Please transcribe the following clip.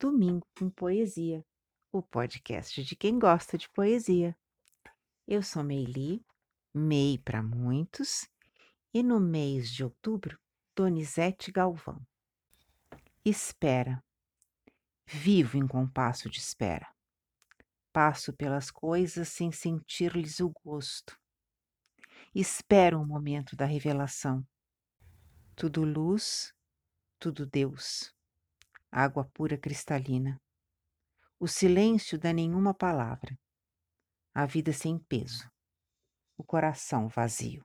Domingo com Poesia, o podcast de quem gosta de poesia. Eu sou Meili, Mei para muitos, e no mês de outubro, Donizete Galvão. Espera. Vivo em compasso de espera. Passo pelas coisas sem sentir-lhes o gosto. Espero o momento da revelação. Tudo luz, tudo Deus. Água pura cristalina. O silêncio da nenhuma palavra. A vida sem peso. O coração vazio.